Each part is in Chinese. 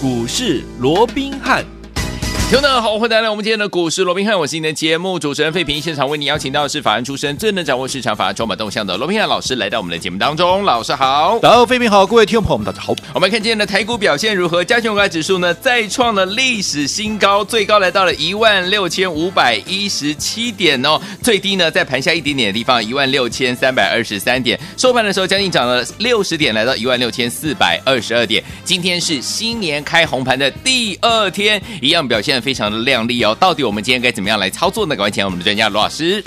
股市罗宾汉。听众们好，欢迎来到我们今天的股市罗宾汉，我是你的节目主持人费平。现场为你邀请到的是法案出身、最能掌握市场法案筹码动向的罗宾汉老师，来到我们的节目当中。老师好，然后费平好，各位听众朋友们大家好。我们看今天的台股表现如何？加权股价指数呢再创了历史新高，最高来到了一万六千五百一十七点哦，最低呢在盘下一点点的地方一万六千三百二十三点，收盘的时候将近涨了六十点，来到一万六千四百二十二点。今天是新年开红盘的第二天，一样表现。非常的亮丽哦，到底我们今天该怎么样来操作呢？赶快请我们的专家罗老师。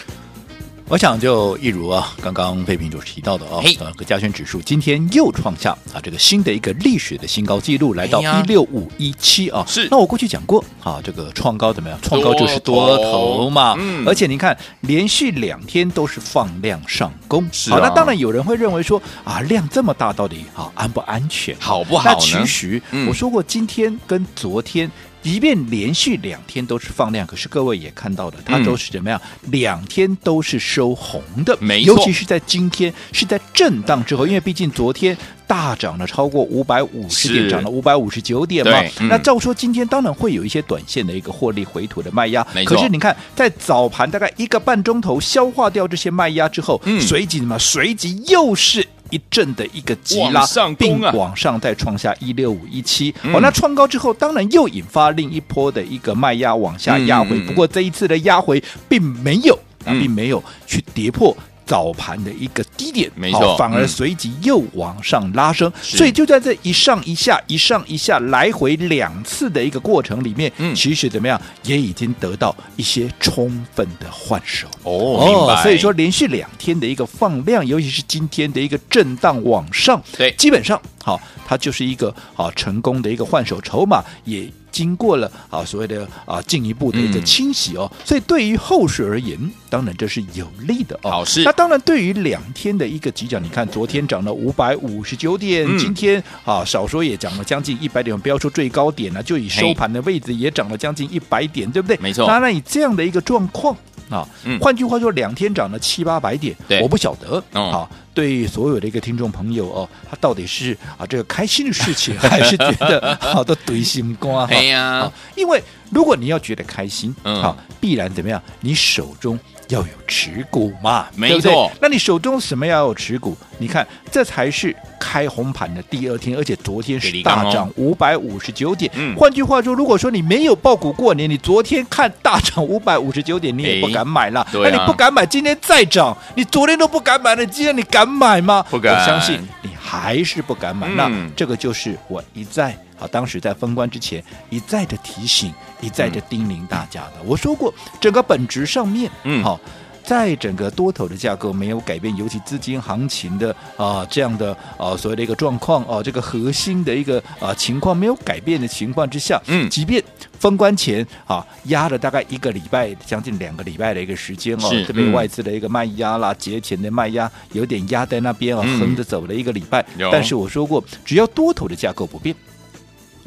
我想就一如啊，刚刚费平主持提到的哦，呃，个加权指数今天又创下啊这个新的一个历史的新高纪录，来到一六五一七啊。是，那我过去讲过啊，这个创高怎么样？创高就是多头嘛。嗯。而且您看，连续两天都是放量上攻。是、啊。好，那当然有人会认为说啊，量这么大，到底啊安不安全？好不好其实我说过，今天跟昨天。即便连续两天都是放量，可是各位也看到的，它都是怎么样？嗯、两天都是收红的，没错。尤其是在今天是在震荡之后，因为毕竟昨天大涨了超过五百五十点，涨了五百五十九点嘛。嗯、那照说今天当然会有一些短线的一个获利回吐的卖压，没错。可是你看，在早盘大概一个半钟头消化掉这些卖压之后，嗯、随即什么？随即又是。一阵的一个急拉，啊、并往上再创下一六五一七，哦，那创高之后，当然又引发另一波的一个卖压往下压回。嗯、不过这一次的压回并没有，啊，并没有去跌破。早盘的一个低点，没错，反而随即又往上拉升，嗯、所以就在这一上一下、一上一下来回两次的一个过程里面，嗯，其实怎么样也已经得到一些充分的换手。哦，明白。所以说连续两天的一个放量，尤其是今天的一个震荡往上，对，基本上好，它就是一个好成功的一个换手筹码也。经过了啊所谓的啊进一步的一个清洗哦，嗯、所以对于后市而言，当然这是有利的哦。好事。那当然对于两天的一个急涨，你看昨天涨了五百五十九点，嗯、今天啊少说也涨了将近一百点，不要说最高点了，就以收盘的位置也涨了将近一百点，对不对？没错。当然以这样的一个状况啊，嗯、换句话说，两天涨了七八百点，我不晓得啊。哦对所有的一个听众朋友哦，他到底是啊这个开心的事情，还是觉得好的堆心瓜？哎呀，因为如果你要觉得开心，嗯，好，必然怎么样？你手中。要有持股嘛，没错。对对，那你手中什么要有持股？你看，这才是开红盘的第二天，而且昨天是大涨五百五十九点。嗯，换句话说，如果说你没有爆股过年，你昨天看大涨五百五十九点，你也不敢买了。那你不敢买，今天再涨，你昨天都不敢买了，今天你敢买吗？不敢。我相信你还是不敢买。那这个就是我一再。啊，当时在封关之前一再的提醒，一再的叮咛大家的。嗯、我说过，整个本质上面，嗯，好，在整个多头的架构没有改变，尤其资金行情的啊这样的啊所谓的一个状况啊，这个核心的一个啊情况没有改变的情况之下，嗯，即便封关前啊压了大概一个礼拜，将近两个礼拜的一个时间哦，是这边外资的一个卖压啦，节前的卖压有点压在那边啊，横着走了一个礼拜。嗯、但是我说过，只要多头的架构不变。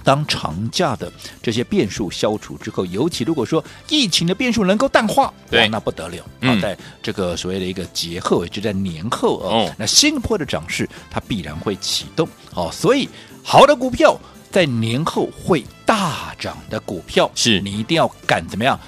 当长假的这些变数消除之后，尤其如果说疫情的变数能够淡化，对，那不得了。嗯，在这个所谓的一个节后，也就在年后啊，哦，那新一波的涨势它必然会启动。哦，所以好的股票在年后会大涨的股票，是你一定要敢怎么样？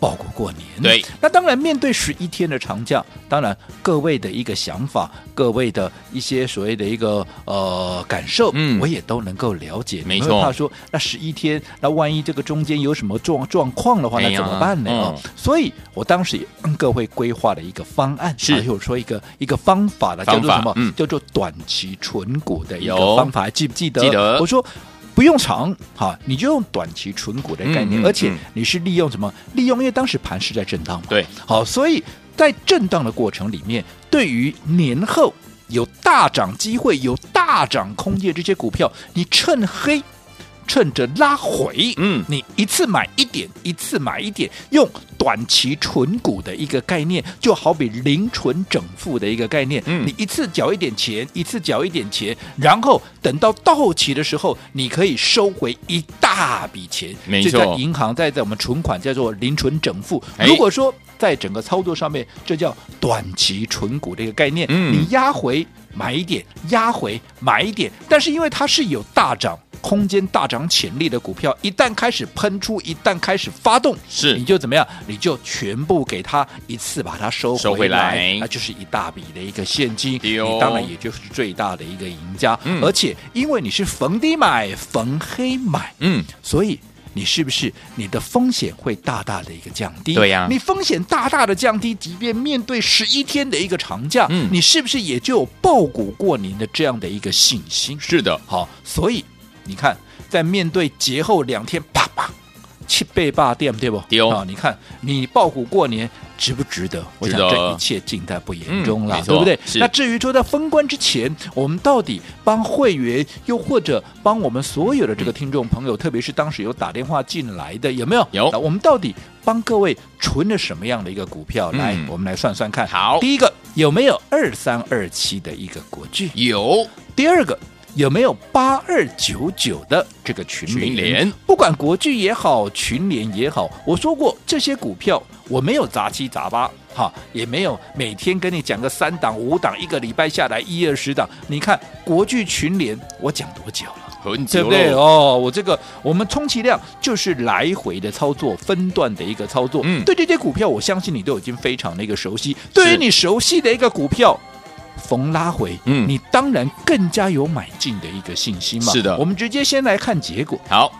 敢。报股过年，对，那当然面对十一天的长假，当然各位的一个想法，各位的一些所谓的一个呃感受，嗯，我也都能够了解。没错，怕说那十一天，那万一这个中间有什么状状况的话，那怎么办呢？嗯、所以我当时也跟各位规划了一个方案，是，还有说一个一个方法了，叫做什么？嗯、叫做短期存股的一个方法，还记不记得？记得。我说。不用长，哈，你就用短期纯股的概念，嗯嗯、而且你是利用什么？利用因为当时盘是在震荡嘛，对，好，所以在震荡的过程里面，对于年后有大涨机会、有大涨空间这些股票，你趁黑。趁着拉回，嗯，你一次买一点，一次买一点，用短期存股的一个概念，就好比零存整付的一个概念，嗯，你一次缴一点钱，一次缴一点钱，然后等到到期的时候，你可以收回一大笔钱，没错，银行在在我们存款叫做零存整付。哎、如果说在整个操作上面，这叫短期存股的一个概念，嗯，你压回买一点，压回买一点，但是因为它是有大涨。空间大涨潜力的股票，一旦开始喷出，一旦开始发动，是你就怎么样？你就全部给它一次把它收收回来，那就是一大笔的一个现金，哦、你当然也就是最大的一个赢家。嗯、而且因为你是逢低买，逢黑买，嗯，所以。你是不是你的风险会大大的一个降低？对呀、啊，你风险大大的降低，即便面对十一天的一个长假，嗯，你是不是也就有爆股过年的这样的一个信心？是的，好，所以你看，在面对节后两天，啪啪。七倍霸店对不？丢啊！你看你抱股过年值不值得？我想这一切尽在不言中了，嗯、对不对？那至于说在封关之前，我们到底帮会员，又或者帮我们所有的这个听众朋友，嗯、特别是当时有打电话进来的，有没有？有。那我们到底帮各位存了什么样的一个股票？嗯、来，我们来算算看。好，第一个有没有二三二七的一个国剧？有。第二个。有没有八二九九的这个群联？群联不管国巨也好，群联也好，我说过这些股票我没有杂七杂八，哈，也没有每天跟你讲个三档五档，一个礼拜下来一二十档。你看国巨群联，我讲多久了？很久了，对不对？哦，我这个我们充其量就是来回的操作，分段的一个操作。嗯，对这些股票，我相信你都已经非常的一个熟悉。对于你熟悉的一个股票。逢拉回，嗯，你当然更加有买进的一个信心嘛。是的，我们直接先来看结果。好，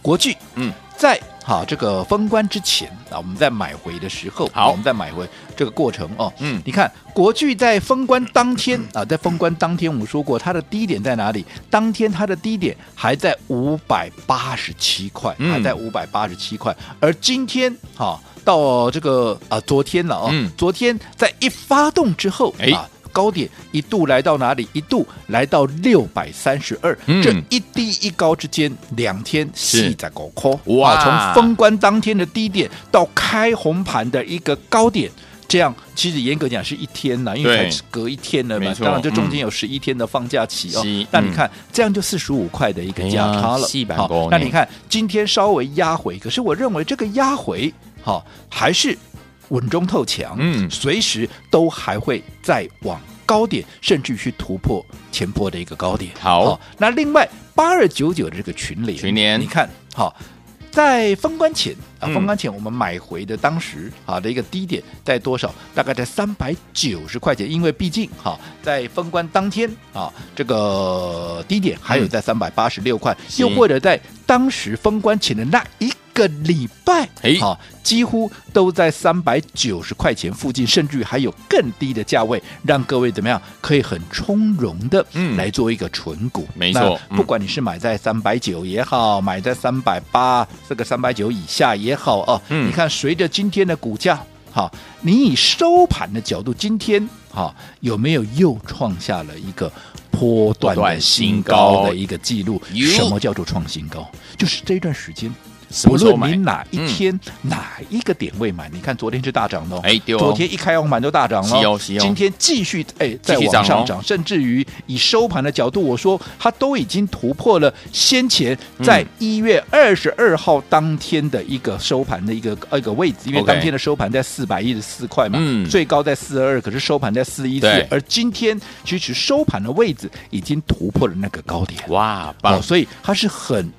国巨，嗯，在好这个封关之前啊，我们在买回的时候，好，我们在买回这个过程哦，嗯，你看国巨在封关当天啊，在封关当天，我们说过它的低点在哪里？当天它的低点还在五百八十七块，嗯、还在五百八十七块，而今天哈到这个啊昨天了哦，嗯、昨天在一发动之后，哎。高点一度来到哪里？一度来到六百三十二，这一低一高之间，两天细在高空哇！从封关当天的低点到开红盘的一个高点，这样其实严格讲是一天呢，因为才隔一天了嘛。当然，这中间有十一天的放假期哦。那你看，这样就四十五块的一个价差了。好，那你看今天稍微压回，可是我认为这个压回好还是。稳中透强，嗯，随时都还会再往高点，甚至去突破前波的一个高点。好，哦、那另外八二九九的这个群联，群联，你看，好、哦，在封关前啊，封关前我们买回的当时啊的一个低点在多少？大概在三百九十块钱，因为毕竟哈、哦，在封关当天啊，这个低点还有在三百八十六块，嗯、又或者在当时封关前的那一。个礼拜，几乎都在三百九十块钱附近，甚至于还有更低的价位，让各位怎么样可以很从容的来做一个存股。嗯、没错，不管你是买在三百九也好，买在三百八这个三百九以下也好哦，嗯、你看随着今天的股价，好，你以收盘的角度，今天好有没有又创下了一个波段的新高的一个记录？什么叫做创新高？就是这段时间。不论你哪一天、嗯、哪一个点位买，你看昨天是大涨的，哎，哦、昨天一开红盘就大涨了，今天继续哎再往上涨，甚至于以收盘的角度，我说它都已经突破了先前在一月二十二号当天的一个收盘的一个一个位置，因为当天的收盘在四百一十四块嘛，嗯、最高在四二二，可是收盘在四一四，而今天其实收盘的位置已经突破了那个高点，哇，棒、哦，所以它是很。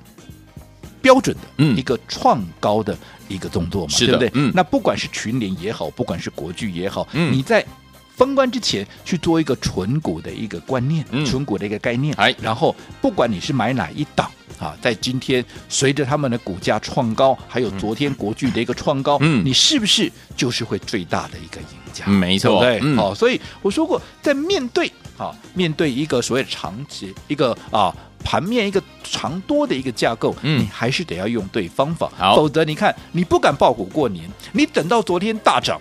标准的一个创高的一个动作嘛，是的，对不对？嗯，那不管是群联也好，不管是国巨也好，嗯，你在封关之前去做一个纯股的一个观念，嗯，存股的一个概念，哎，然后不管你是买哪一档啊，在今天随着他们的股价创高，还有昨天国巨的一个创高，嗯，你是不是就是会最大的一个赢家？没错，对，嗯，好，所以我说过，在面对啊，面对一个所谓长期一个啊。盘面一个长多的一个架构，嗯，你还是得要用对方法，否则你看你不敢爆股过年，你等到昨天大涨。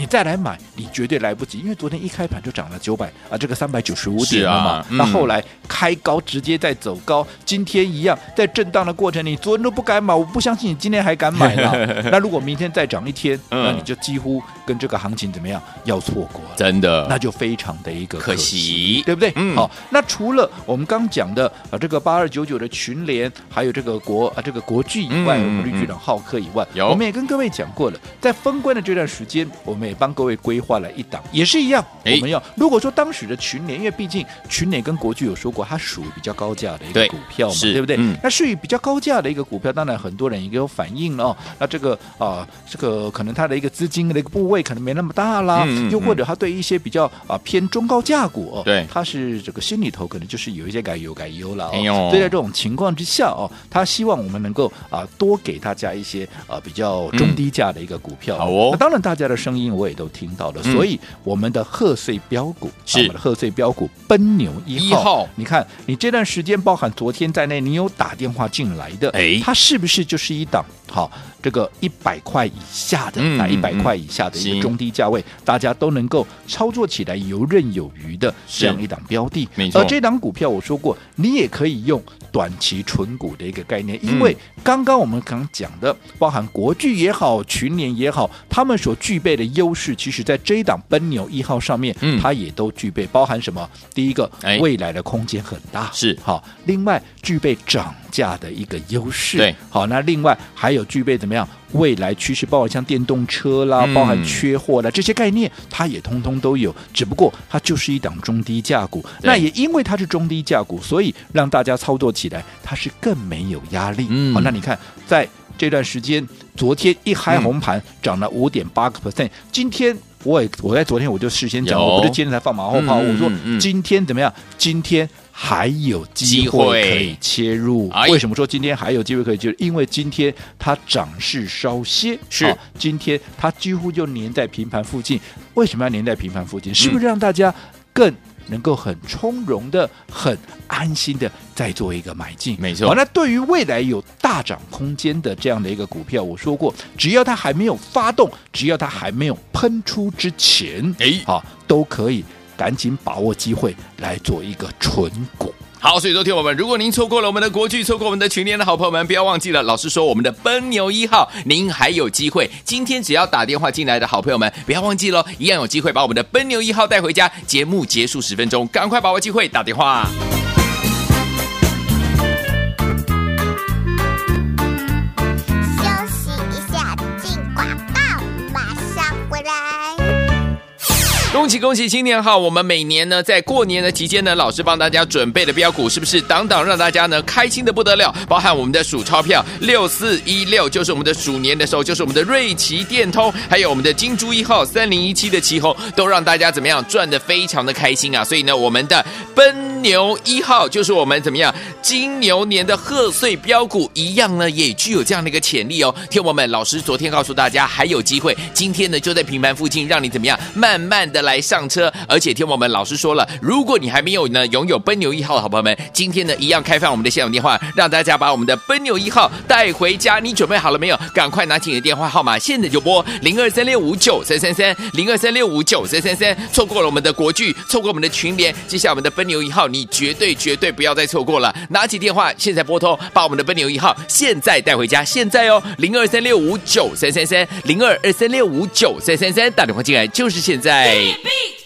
你再来买，你绝对来不及，因为昨天一开盘就涨了九百啊，这个三百九十五点了嘛。那、啊嗯、后来开高直接在走高，今天一样在震荡的过程，你昨天都不敢买，我不相信你今天还敢买呢。那如果明天再涨一天，嗯、那你就几乎跟这个行情怎么样要错过。了，真的，那就非常的一个可惜，可惜对不对？嗯、好，那除了我们刚讲的啊这个八二九九的群联，还有这个国啊这个国巨以外，嗯、我们绿巨人浩克以外，我们也跟各位讲过了，在封关的这段时间，我们也帮各位规划了一档，也是一样，我们要如果说当时的群联，因为毕竟群联跟国巨有说过，它属于比较高价的一个股票嘛，对，对不对？嗯、那属于比较高价的一个股票，当然很多人也有反应了、哦。那这个啊、呃，这个可能它的一个资金的一个部位可能没那么大啦，嗯嗯、又或者它对一些比较啊、呃、偏中高价股、哦，对，它是这个心里头可能就是有一些改优改优了、哦。哎呦，所以在这种情况之下哦，他希望我们能够啊、呃、多给大家一些啊、呃、比较中低价的一个股票。好哦，那当然大家的声音我也都听到了，嗯、所以我们的贺岁标股是。我们的贺岁标股奔牛一号。你看，你这段时间包含昨天在内，你有打电话进来的，哎，它是不是就是一档好这个一百块以下的，那一百块以下的一个中低价位，大家都能够操作起来游刃有余的这样一档标的？没错。而这档股票我说过，你也可以用短期纯股的一个概念，因为刚刚我们刚讲的，包含国巨也好，群联也好，他们所具备的优势，其实在这一档奔牛一号上面，它也都具备，包含什么？第一个，未来的空间很大，是好。另外，具备涨价的一个优势，对，好。那另外还有具备怎么样？未来趋势，包括像电动车啦，包含缺货啦这些概念，它也通通都有。只不过它就是一档中低价股，那也因为它是中低价股，所以让大家操作起来它是更没有压力。好，那你看在这段时间，昨天一开红盘涨了五点八个 percent，今天我也我在昨天我就事先讲，我不是今天才放马后炮，我说今天怎么样？今天。还有机会可以切入，为什么说今天还有机会可以切入？因为今天它涨势稍歇，是、哦、今天它几乎就粘在平盘附近。为什么要粘在平盘附近？是不是让大家更能够很从容的、很安心的再做一个买进？没错。好，那对于未来有大涨空间的这样的一个股票，我说过，只要它还没有发动，只要它还没有喷出之前，哎，好，都可以。赶紧把握机会来做一个纯股。好，所以说听我们，如果您错过了我们的国剧，错过我们的群联的好朋友们，不要忘记了，老实说我们的奔牛一号，您还有机会。今天只要打电话进来的好朋友们，不要忘记喽，一样有机会把我们的奔牛一号带回家。节目结束十分钟，赶快把握机会打电话。恭喜恭喜，新年好！我们每年呢，在过年的期间呢，老师帮大家准备的标股，是不是档档让大家呢开心的不得了？包含我们的数钞票六四一六，就是我们的鼠年的时候，就是我们的瑞奇电通，还有我们的金猪一号三零一七的奇红，都让大家怎么样赚的非常的开心啊！所以呢，我们的奔牛一号就是我们怎么样金牛年的贺岁标股，一样呢也具有这样的一个潜力哦。听我们，老师昨天告诉大家还有机会，今天呢就在平盘附近，让你怎么样慢慢的来。上车，而且听我们老师说了，如果你还没有呢拥有奔牛一号的好朋友们，今天呢一样开放我们的现场电话，让大家把我们的奔牛一号带回家。你准备好了没有？赶快拿起你的电话号码，现在就拨零二三六五九三三三零二三六五九三三三。错过了我们的国剧，错过我们的群联，接下我们的奔牛一号，你绝对绝对不要再错过了。拿起电话，现在拨通，把我们的奔牛一号现在带回家，现在哦，零二三六五九三三三零二二三六五九三三三，打电话进来就是现在。beat.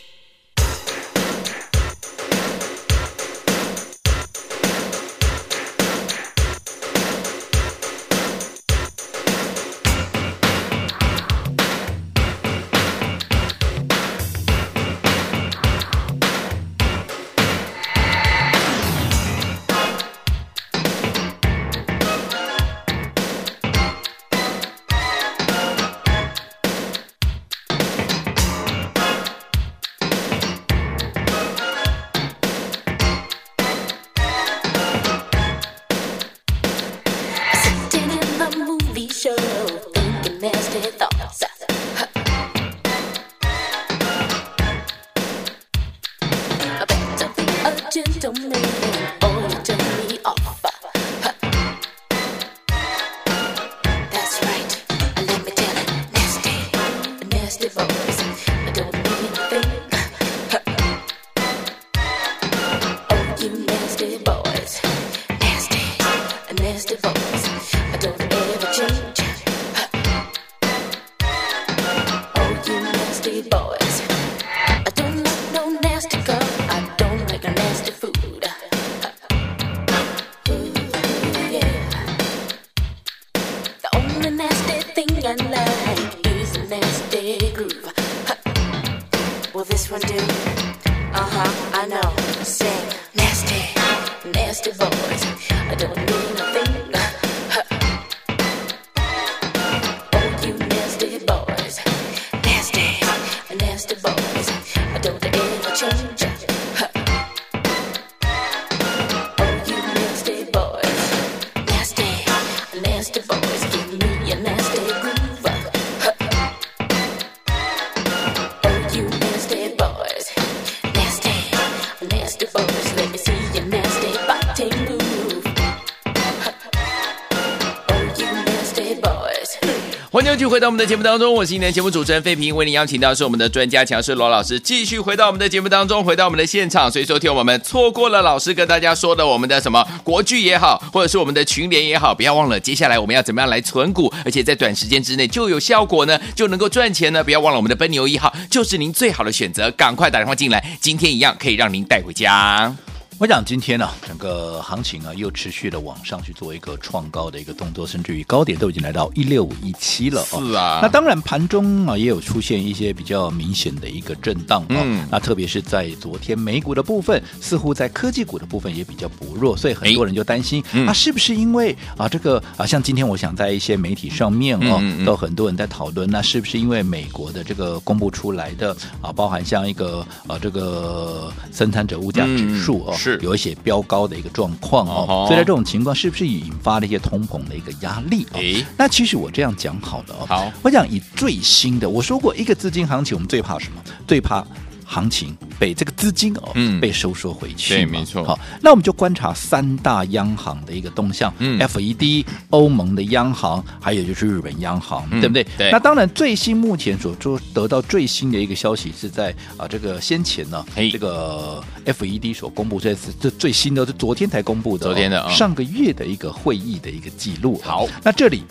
欢迎继续回到我们的节目当中，我是今天节目主持人费平，为您邀请到是我们的专家强势罗老师，继续回到我们的节目当中，回到我们的现场。所以说，听我们错过了老师跟大家说的我们的什么国剧也好，或者是我们的群联也好，不要忘了，接下来我们要怎么样来存股，而且在短时间之内就有效果呢，就能够赚钱呢？不要忘了，我们的奔牛一号就是您最好的选择，赶快打电话进来，今天一样可以让您带回家。我讲今天呢、啊，整个行情啊又持续的往上去做一个创高的一个动作，甚至于高点都已经来到一六五一七了啊。是啊，那当然盘中啊也有出现一些比较明显的一个震荡啊。嗯，那特别是在昨天美股的部分，似乎在科技股的部分也比较薄弱，所以很多人就担心、嗯、啊，是不是因为啊这个啊像今天我想在一些媒体上面哦，都很多人在讨论，那是不是因为美国的这个公布出来的啊，包含像一个啊这个生产者物价指数哦，嗯、是有一些标。高的一个状况哦，哦，所以在这种情况，是不是引发了一些通膨的一个压力啊、哦？那其实我这样讲好了哦，好，我讲以最新的，我说过一个资金行情，我们最怕什么？最怕行情被这个资金哦，嗯，被收缩回去。对，没错。好，那我们就观察三大央行的一个动向，嗯，FED、欧盟的央行，还有就是日本央行，嗯、对不对？对。那当然，最新目前所做得到最新的一个消息是在啊这个先前呢，这个 FED 所公布这次这最新的，是昨天才公布的、哦，昨天的、哦、上个月的一个会议的一个记录、哦。好，那这里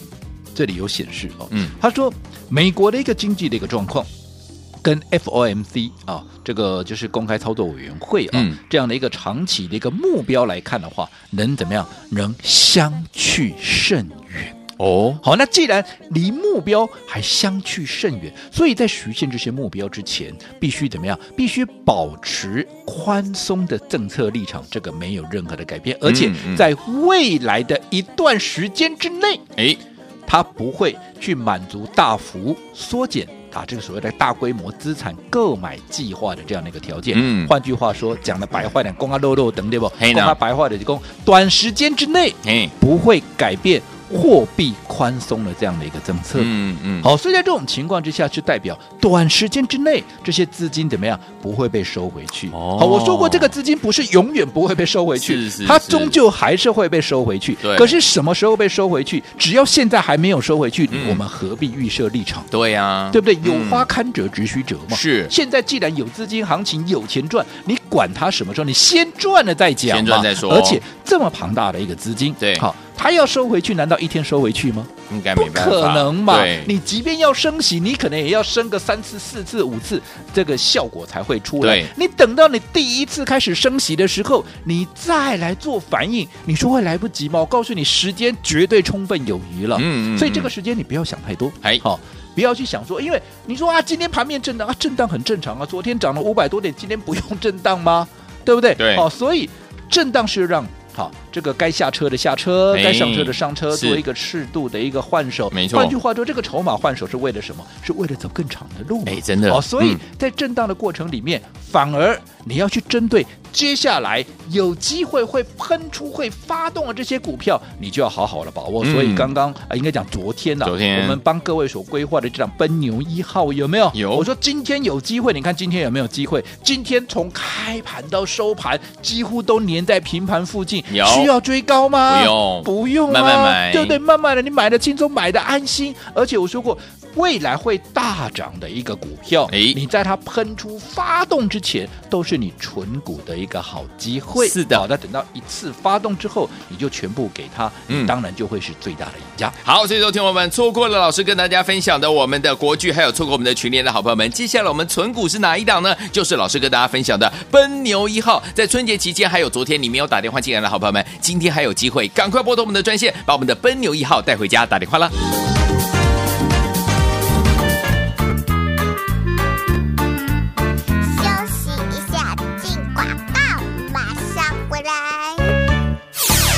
这里有显示哦，嗯，他说美国的一个经济的一个状况。跟 FOMC 啊，这个就是公开操作委员会啊，嗯、这样的一个长期的一个目标来看的话，能怎么样？能相去甚远哦。好，那既然离目标还相去甚远，所以在实现这些目标之前，必须怎么样？必须保持宽松的政策立场，这个没有任何的改变，而且在未来的一段时间之内，哎、嗯，它不会去满足大幅缩减。啊，这个所谓的大规模资产购买计划的这样的一个条件，嗯，换句话说，讲的白话点，公啊肉肉等对不？公啊白话的就公，短时间之内，哎，不会改变。货币宽松的这样的一个政策，嗯嗯，好，所以在这种情况之下，就代表短时间之内这些资金怎么样不会被收回去。哦，好，我说过这个资金不是永远不会被收回去，是是是，它终究还是会被收回去。对，可是什么时候被收回去？只要现在还没有收回去，嗯、我们何必预设立场？对呀、啊，对不对？有花堪折直须折嘛。是，现在既然有资金行情，有钱赚，你管它什么时候？你先赚了再讲，先赚再说。而且这么庞大的一个资金，对，好。他要收回去，难道一天收回去吗？应该没办法，不可能嘛！你即便要升息，你可能也要升个三次、四次、五次，这个效果才会出来。你等到你第一次开始升息的时候，你再来做反应，你说会来不及吗？我告诉你，时间绝对充分有余了。嗯，嗯，嗯，所以这个时间你不要想太多。哎，好，不要去想说，因为你说啊，今天盘面震荡啊，震荡很正常啊。昨天涨了五百多点，今天不用震荡吗？对不对？对。好，所以震荡是让。好，这个该下车的下车，该上车的上车，做一个适度的一个换手。没错。换句话说，这个筹码换手是为了什么？是为了走更长的路。哎，真的。哦，所以在震荡的过程里面，嗯、反而你要去针对接下来有机会会喷出、会发动的这些股票，你就要好好的把握。嗯、所以刚刚啊，应该讲昨天呐、啊，昨天我们帮各位所规划的这档奔牛一号有没有？有。我说今天有机会，你看今天有没有机会？今天从开盘到收盘，几乎都粘在平盘附近，有需要追高吗？不用，不用、啊，慢慢买，对不对？慢慢的，你买的轻松，买的安心。而且我说过，未来会大涨的一个股票，哎，你在它喷出发动之前，都是你存股的一个好机会。是的，好，那等到一次发动之后，你就全部给它，嗯，当然就会是最大的赢家。好，所以说，听我们错过了老师跟大家分享的我们的国剧，还有错过我们的群联的好朋友们，接下来我们存股是哪一档呢？就是老师跟大家分享的奔牛一号，在春节期间，还有昨天你没有打电话进来的好朋友们，今天还有机会，赶快拨通我们的专线，把我们的奔牛一号带回家，打电话了。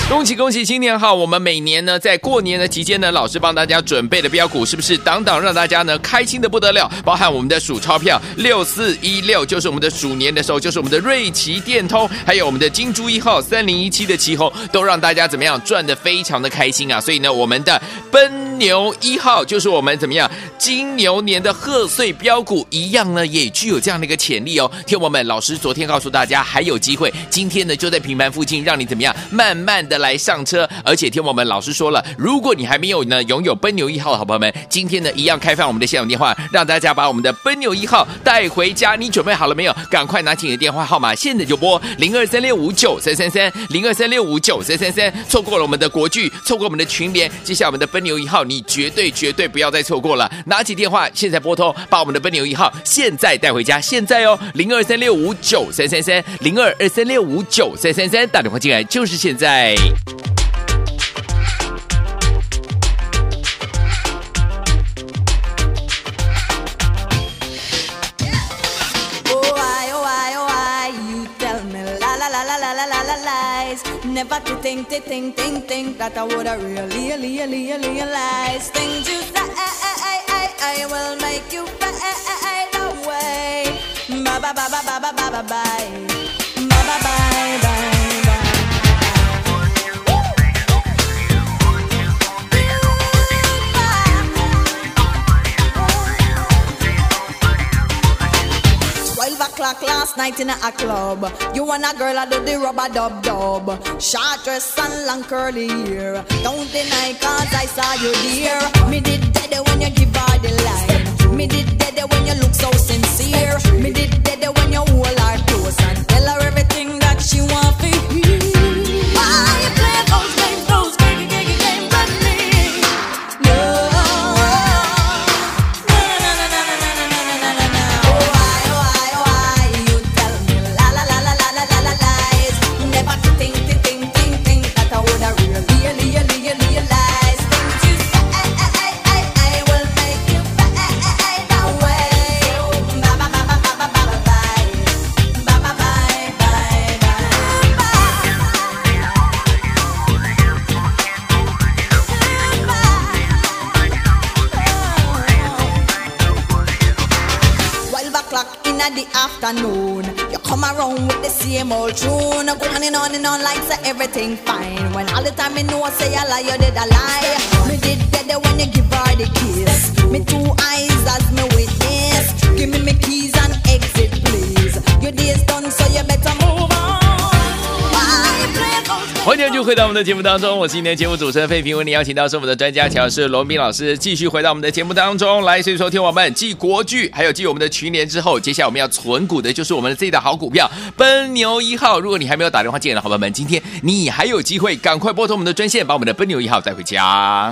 恭喜恭喜，新年好！我们每年呢，在过年的期间呢，老师帮大家准备的标股，是不是档档让大家呢开心的不得了？包含我们的数钞票六四一六，就是我们的鼠年的时候，就是我们的瑞奇电通，还有我们的金猪一号三零一七的奇红，都让大家怎么样赚的非常的开心啊！所以呢，我们的奔牛一号就是我们怎么样金牛年的贺岁标股，一样呢也具有这样的一个潜力哦。听我们老师昨天告诉大家还有机会，今天呢就在平盘附近，让你怎么样慢慢的。来上车，而且听我们老师说了，如果你还没有呢拥有奔牛一号的好朋友们，今天呢一样开放我们的现场电话，让大家把我们的奔牛一号带回家。你准备好了没有？赶快拿起你的电话号码，现在就拨零二三六五九三三三零二三六五九三三三。错过了我们的国剧，错过我们的群联，接下来我们的奔牛一号，你绝对绝对不要再错过了。拿起电话，现在拨通，把我们的奔牛一号现在带回家，现在哦，零二三六五九三三三零二二三六五九三三三，打电话进来就是现在。Oh, why, oh, why, oh, why, you tell me la la la la la la la la lies. Never to think, to think, think, think that I would have really, really, really realize things you say. I will make you fade away. Bye bye bye bye bye bye bye bye bye bye. O'clock last night in a club. You and a girl I do the rubber dub dub. Short dress and long curly hair. Don't deny cause I saw you dear. Me did dead when you give her the line. Me did dead when you look so sincere. Me did dead when you hold her close and tell her everything that she want to the afternoon, you come around with the same old tune. Go on and on and on like say everything fine. When all the time me know I say a lie, you did a lie. Me did dead when you give her the kiss. Me two eyes as me witness. Give me me keys and exit, please. Your day's done, so you better move 欢迎继续回到我们的节目当中，我是今天节目主持人费平，为您邀请到是我们的专家乔师罗斌老师，继续回到我们的节目当中来。所以说，听我们继国剧还有继我们的群联之后，接下来我们要存股的就是我们的这一档好股票奔牛一号。如果你还没有打电话进来的好朋友们，今天你还有机会，赶快拨通我们的专线，把我们的奔牛一号带回家。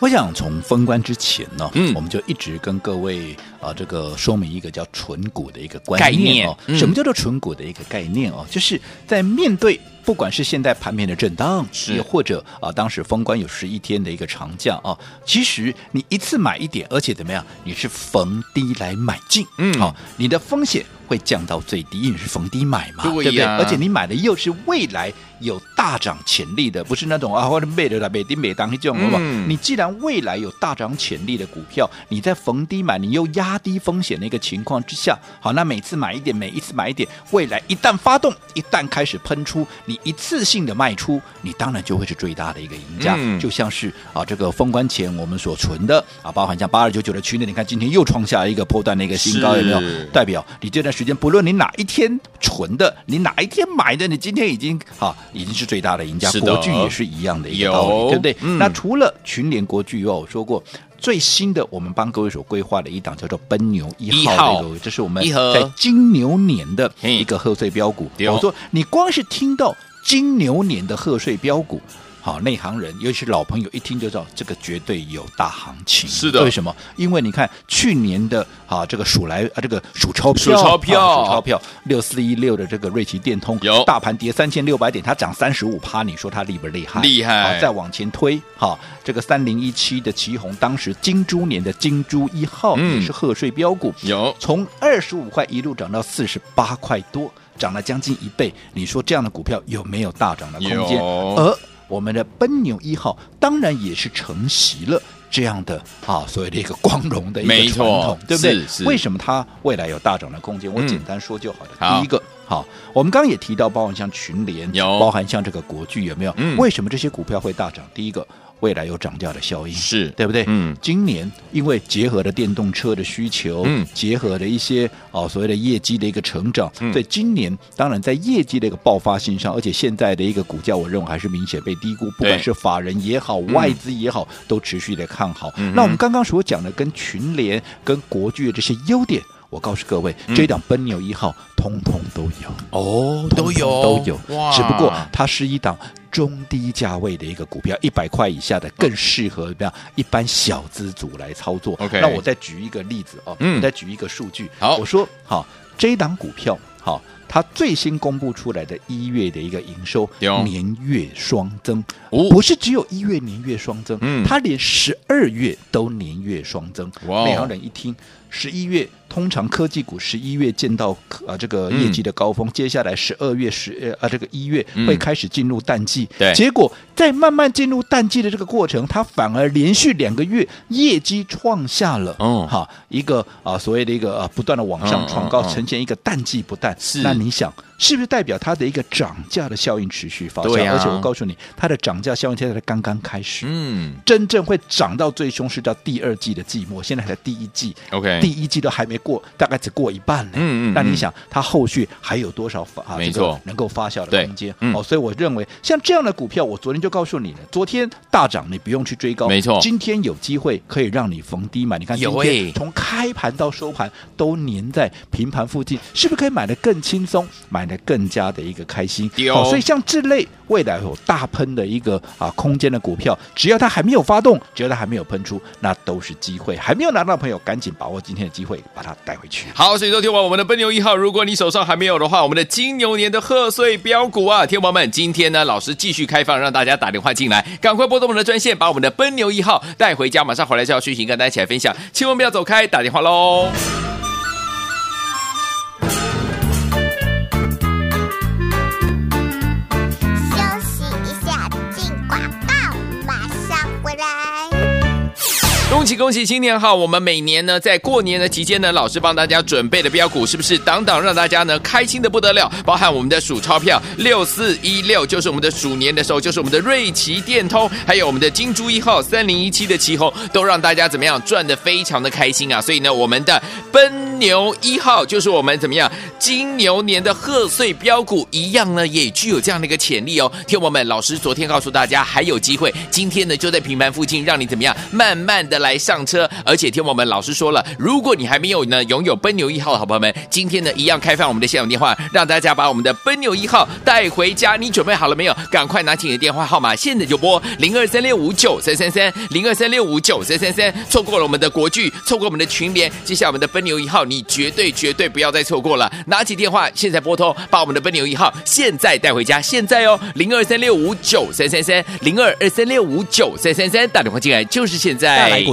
我想从封关之前呢，嗯我们就一直跟各位啊、呃、这个说明一个叫纯股的一个观概念念哦。嗯什么叫做纯股的一个概念哦？就是在面对不管是现在盘面的震荡，是也或者啊、当时封关有十一天的一个长假啊，其实你一次买一点，而且怎么样？你是逢低来买进，嗯好、你的风险会降到最低，因为你是逢低买嘛，对不对？而且你买的又是未来有大涨潜力的，不是那种啊，或者买的啦，买低买当这种，好不好？嗯你既然未来有大涨潜力的股票，你在逢低买，你又压低风险的一个情况之下，好，那每次买一点，每一次买一点，未来一旦发动，一旦开始喷出，你一次性的卖出，你当然就会是最大的一个赢家。嗯就像是啊，这个封关前我们所存的啊，包含像八二九九的区内，你看今天又创下一个破段的一个新高，有没有？代表你这段时间，不论你哪一天存的，你哪一天买的，你今天已经啊，已经是最大的赢家。国巨也是一样的一个道有理，对不对？嗯那除了群联国巨以外，我说过。最新的，我们帮各位所规划的一档叫做奔牛一一号号的一个，这是我们在金牛年的一个贺岁标股。我说你光是听到金牛年的贺岁标股。好，内行人，尤其是老朋友，一听就知道这个绝对有大行情。是的为什么？因为你看去年的啊，这个数来啊，这个数钞票，数钞票啊数钞票六四一六的这个瑞奇电通，有大盘跌三千六百点，它涨三十五趴，你说它厉不厉害？厉害好，再往前推，哈，这个三零一七的旗宏，当时金猪年的金猪一号嗯也是贺岁标股，有从二十五块一路涨到四十八块多。涨了将近一倍，你说这样的股票有没有大涨的空间？有而我们的奔牛一号当然也是承袭了这样的啊所谓的一个光荣的一个传统，对不对？为什么它未来有大涨的空间？我嗯简单说就好了。好第一个，好，我们刚刚也提到，包含像群联，有包含像这个国巨，有没有？嗯为什么这些股票会大涨？第一个。未来有涨价的效应，是。对不对？嗯，今年因为结合了电动车的需求，嗯。结合了一些哦所谓的业绩的一个成长，嗯。所以今年当然在业绩的一个爆发性上，而且现在的一个股价，我认为还是明显被低估，不管是法人也好，外资也好，都持续的看好。嗯那我们刚刚所讲的跟群联、跟国巨的这些优点，我告诉各位，嗯。这一档奔牛一号通通都有。哦，都有？都有，哇。只不过它是一档中低价位的一个股票，一百块以下的更适合怎么样？一般小资族来操作。OK 那我再举一个例子哦，嗯。我再举一个数据。好。我说好，这一档股票好，它最新公布出来的一月的一个营收年月双增，哦。不是只有一月年月双增，嗯。它连十二月都年月双增。哇哦。内行人一听，十一月通常科技股十一月见到啊这个业绩的高峰，接下来十二月十呃啊这个一月嗯。会开始进入淡季，对。结果在慢慢进入淡季的这个过程，它反而连续两个月业绩创下了嗯哈一个啊所谓的一个啊不断的往上创高，呈现一个淡季不淡。是。那你想是不是代表它的一个涨价的效应持续发酵？而且我告诉你，它的涨价效应现在才刚刚开始。嗯真正会涨到最凶是到第二季的季末，现在才第一季，OK，第一季都还没过，大概只过一半呢。嗯嗯嗯那你想，它后续还有多少发啊？没错这个能够发酵的空间嗯哦，所以我认为像这样的股票，我昨天就告诉你了，昨天大涨你不用去追高，没错今天有机会可以让你逢低买。你看今天从开盘到收盘都粘在平盘附近，是不是可以买的更轻松，买得更加的一个开心？所以像这类未来有大喷的一个啊空间的股票，只要它还没有发动，只要它还没有喷出，那都是机会。还没有拿到的朋友，赶紧把握今天的机会，把它带回去。好，所以说听完我们的奔牛一号，如果你手上还没有的话，我们的金牛年的贺岁标股啊，天王们，今天呢，老师继续开放，让大家打电话进来，赶快拨动我们的专线，把我们的奔牛一号带回家，马上回来就要讯息跟大家一起来分享，千万不要走开，打电话喽。恭喜恭喜，新年好！我们每年呢，在过年的期间呢，老师帮大家准备的标股，是不是档档让大家呢开心的不得了？包含我们的数钞票六四一六，就是我们的鼠年的时候，就是我们的瑞奇电通，还有我们的金猪一号三零一七的旗红，都让大家怎么样赚的非常的开心啊！所以呢，我们的奔牛一号就是我们怎么样金牛年的贺岁标股，一样呢也具有这样的一个潜力哦。听我们，老师昨天告诉大家还有机会，今天呢就在平盘附近，让你怎么样慢慢的来来上车。而且听我们老师说了，如果你还没有呢拥有奔牛一号的好朋友们，今天呢一样开放我们的现场电话，让大家把我们的奔牛一号带回家。你准备好了没有？赶快拿起你的电话号码，现在就拨零二三六五九三三三零二三六五九三三三。错过了我们的国剧，错过我们的群联，接下我们的奔牛一号，你绝对绝对不要再错过了。拿起电话，现在拨通，把我们的奔牛一号现在带回家，现在哦，零二三六五九三三三零二二三六五九三三三，打电话进来就是现在。